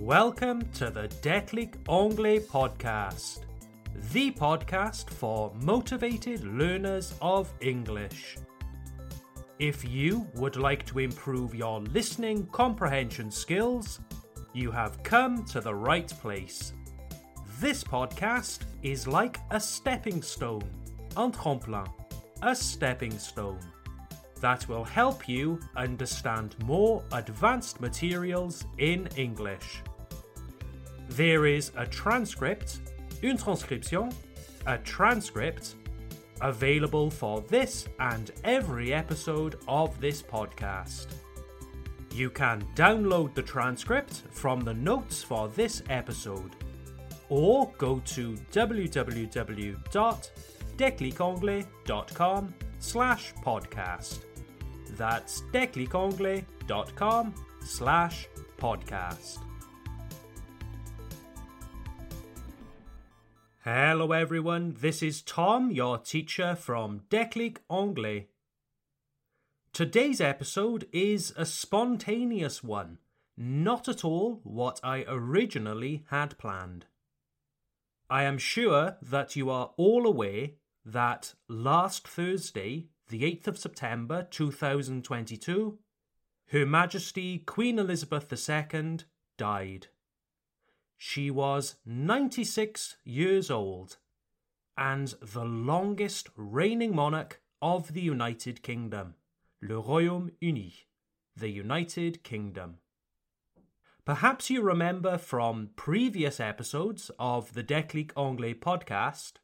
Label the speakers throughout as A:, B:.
A: Welcome to the Déclic Anglais podcast, the podcast for motivated learners of English. If you would like to improve your listening comprehension skills, you have come to the right place. This podcast is like a stepping stone, un tremplin, a stepping stone that will help you understand more advanced materials in English. There is a transcript, une transcription, a transcript, available for this and every episode of this podcast. You can download the transcript from the notes for this episode or go to www.declicanglais.com slash podcast. That's declicanglais.com slash podcast. Hello everyone, this is Tom, your teacher from Declic Anglais. Today's episode is a spontaneous one, not at all what I originally had planned. I am sure that you are all aware that last Thursday, the 8th of September 2022, Her Majesty Queen Elizabeth II died. She was 96 years old and the longest reigning monarch of the United Kingdom, le Royaume-Uni, the United Kingdom. Perhaps you remember from previous episodes of the Déclic Anglais podcast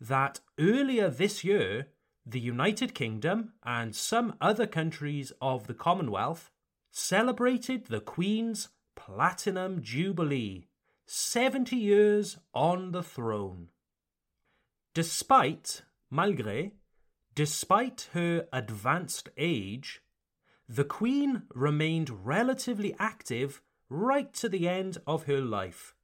A: that earlier this year, the United Kingdom and some other countries of the Commonwealth celebrated the Queen's Platinum Jubilee, 70 years on the throne. Despite, malgré, despite her advanced age, the Queen remained relatively active right to the end of her life.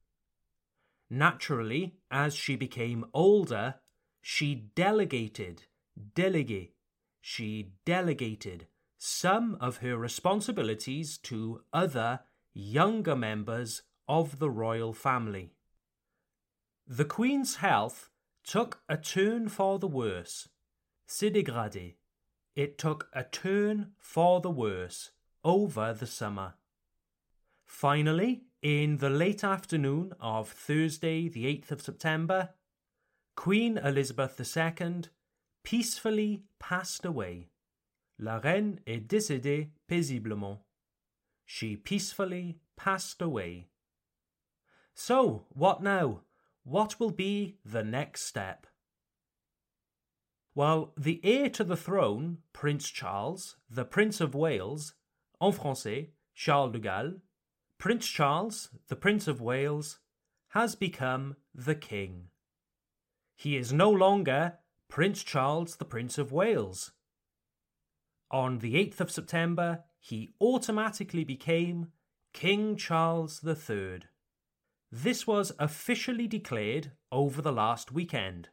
A: Naturally, as she became older, she delegated, delegate, she delegated some of her responsibilities to other younger members of the royal family. The Queen's health took a turn for the worse. Se dégradé. It took a turn for the worse over the summer. Finally, in the late afternoon of Thursday, the 8th of September, Queen Elizabeth II peacefully passed away. La reine est décédée paisiblement. She peacefully passed away. So, what now? What will be the next step? Well, the heir to the throne, Prince Charles, the Prince of Wales, en français, Charles de Galles, Prince Charles, the Prince of Wales, has become the King. He is no longer Prince Charles, the Prince of Wales. On the 8th of September, he automatically became King Charles III. This was officially declared over the last weekend.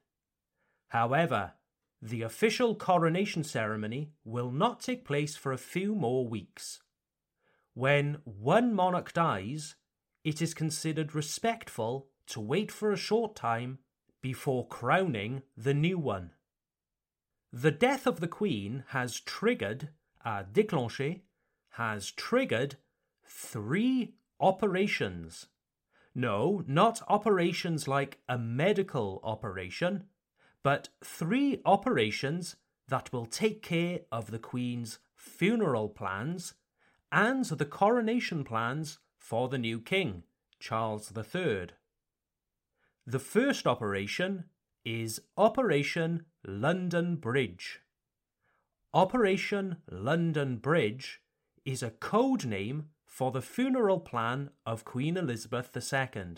A: However, the official coronation ceremony will not take place for a few more weeks. When one monarch dies, it is considered respectful to wait for a short time before crowning the new one. The death of the Queen has triggered, a déclenché, has triggered three operations. No, not operations like a medical operation, but three operations that will take care of the Queen's funeral plans and the coronation plans for the new king, Charles III. The first operation is Operation London Bridge. Operation London Bridge is a code name for the funeral plan of Queen Elizabeth II.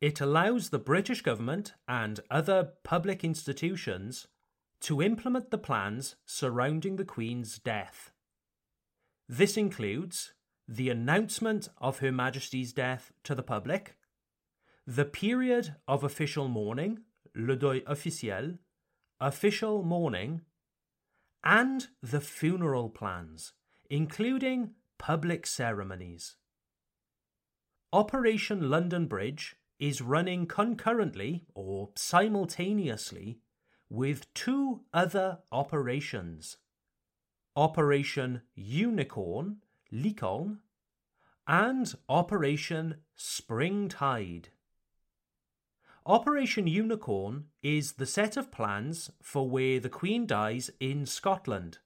A: It allows the British government and other public institutions to implement the plans surrounding the Queen's death. This includes the announcement of Her Majesty's death to the public, the period of official mourning, le deuil officiel, official mourning, and the funeral plans, including public ceremonies. Operation London Bridge is running concurrently or simultaneously with two other operations Operation Unicorn, Licorne, and Operation Springtide. Operation Unicorn is the set of plans for where the Queen dies in Scotland.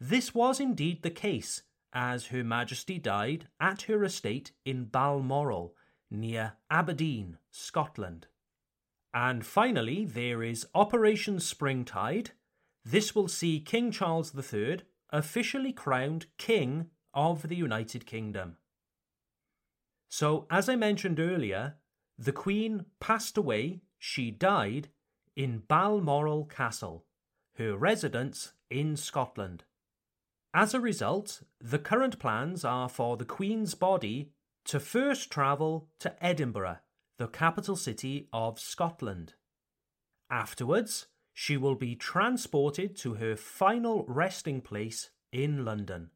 A: This was indeed the case, as Her Majesty died at her estate in Balmoral, near Aberdeen, Scotland. And finally, there is Operation Springtide. This will see King Charles III officially crowned King of the United Kingdom. So, as I mentioned earlier, the Queen passed away, she died, in Balmoral Castle, her residence in Scotland. As a result, the current plans are for the Queen's body to first travel to Edinburgh, the capital city of Scotland. Afterwards, she will be transported to her final resting place in London.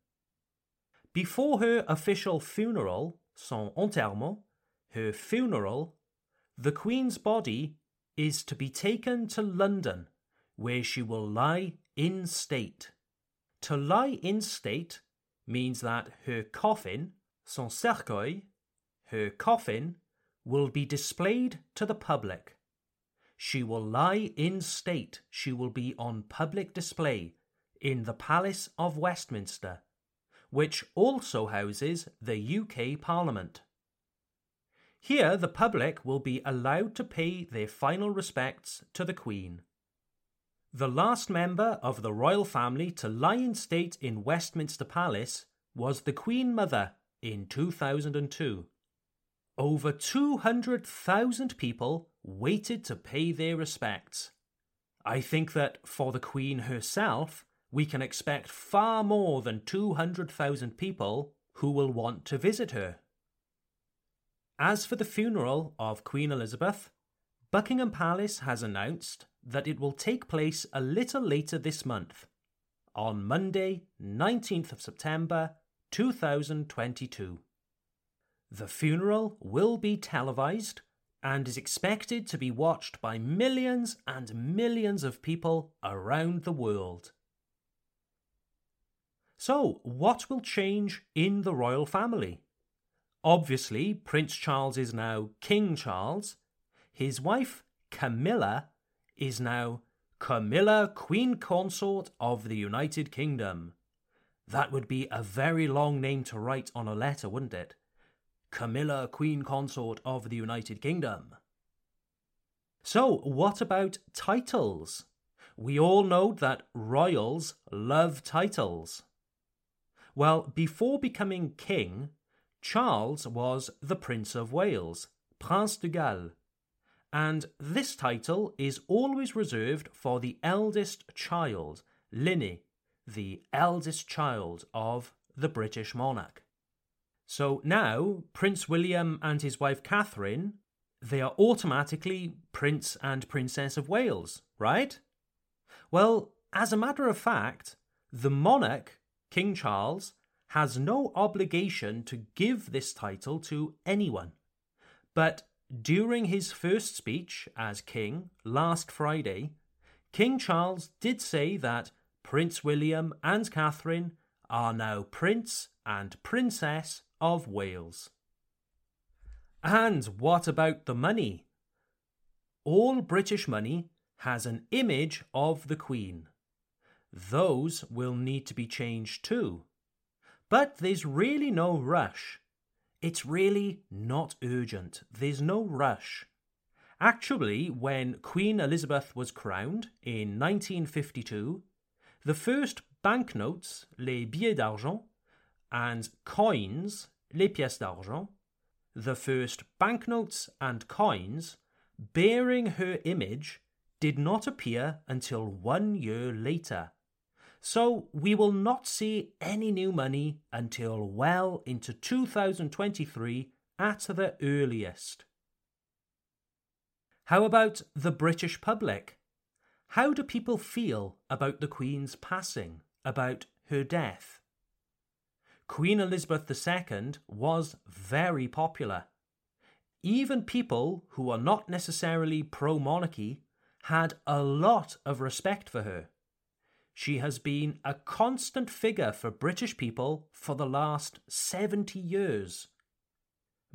A: Before her official funeral, son enterrement, her funeral, the Queen's body is to be taken to London, where she will lie in state. To lie in state means that her coffin, son cercueil, her coffin, will be displayed to the public. She will lie in state, she will be on public display in the Palace of Westminster, which also houses the UK Parliament. Here, the public will be allowed to pay their final respects to the Queen. The last member of the royal family to lie in state in Westminster Palace was the Queen Mother in 2002. Over 200,000 people waited to pay their respects. I think that for the Queen herself, we can expect far more than 200,000 people who will want to visit her. As for the funeral of Queen Elizabeth, Buckingham Palace has announced that it will take place a little later this month, on Monday, 19th of September 2022. The funeral will be televised and is expected to be watched by millions and millions of people around the world. So, what will change in the royal family? Obviously, Prince Charles is now King Charles. His wife, Camilla, is now Camilla, Queen Consort of the United Kingdom. That would be a very long name to write on a letter, wouldn't it? Camilla, Queen Consort of the United Kingdom. So, what about titles? We all know that royals love titles. Well, before becoming king, Charles was the Prince of Wales, Prince de Galles, and this title is always reserved for the eldest child, l'aîné, the eldest child of the British monarch. So now, Prince William and his wife Catherine, they are automatically Prince and Princess of Wales, right? Well, as a matter of fact, the monarch, King Charles, has no obligation to give this title to anyone. But during his first speech as king last Friday, King Charles did say that Prince William and Catherine are now Prince and Princess of Wales. And what about the money? All British money has an image of the Queen. Those will need to be changed too. But there's really no rush. It's really not urgent. There's no rush. Actually, when Queen Elizabeth was crowned in 1952, the first banknotes, les billets d'argent, and coins, les pièces d'argent, the first banknotes and coins bearing her image did not appear until one year later. So we will not see any new money until well into 2023 at the earliest. How about the British public? How do people feel about the Queen's passing, about her death? Queen Elizabeth II was very popular. Even people who are not necessarily pro monarchy had a lot of respect for her. She has been a constant figure for British people for the last 70 years.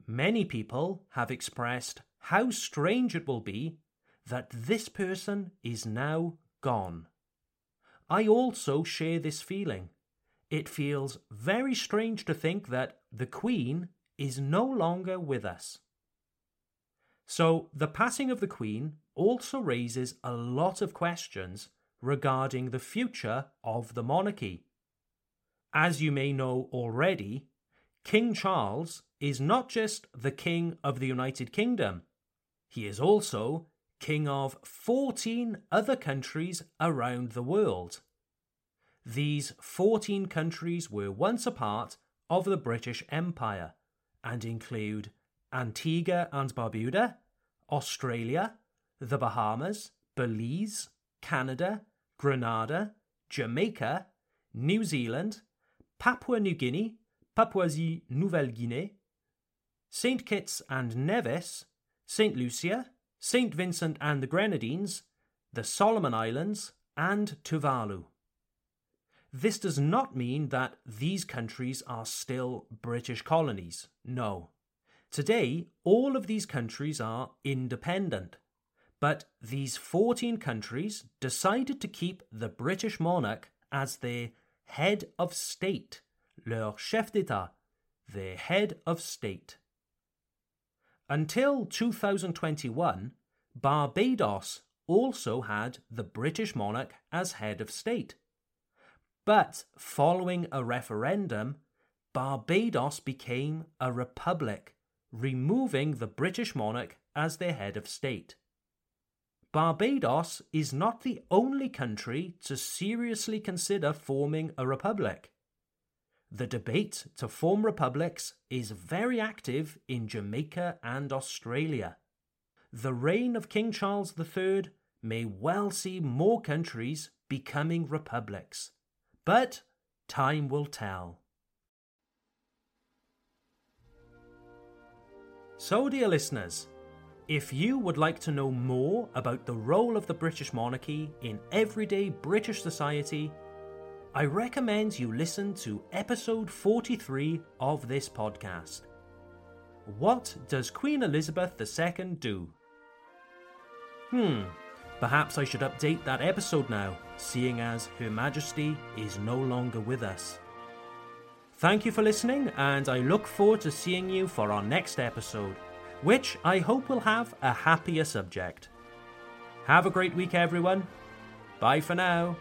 A: Many people have expressed how strange it will be that this person is now gone. I also share this feeling. It feels very strange to think that the Queen is no longer with us. So, the passing of the Queen also raises a lot of questions regarding the future of the monarchy. As you may know already, King Charles is not just the King of the United Kingdom, he is also King of 14 other countries around the world. These 14 countries were once a part of the British Empire and include Antigua and Barbuda, Australia, the Bahamas, Belize, Canada, Grenada, Jamaica, New Zealand, Papua New Guinea, Papouasie Nouvelle Guinea, St. Kitts and Nevis, St. Lucia, St. Vincent and the Grenadines, the Solomon Islands, and Tuvalu. This does not mean that these countries are still British colonies. No. Today, all of these countries are independent. But these 14 countries decided to keep the British monarch as their head of state, leur chef d'etat, their head of state. Until 2021, Barbados also had the British monarch as head of state. But following a referendum, Barbados became a republic, removing the British monarch as their head of state. Barbados is not the only country to seriously consider forming a republic. The debate to form republics is very active in Jamaica and Australia. The reign of King Charles III may well see more countries becoming republics. But time will tell. So, dear listeners, if you would like to know more about the role of the British monarchy in everyday British society, I recommend you listen to episode 43 of this podcast. What does Queen Elizabeth II do? Hmm, Perhaps I should update that episode now, seeing as Her Majesty is no longer with us. Thank you for listening, and I look forward to seeing you for our next episode, which I hope will have a happier subject. Have a great week, everyone. Bye for now.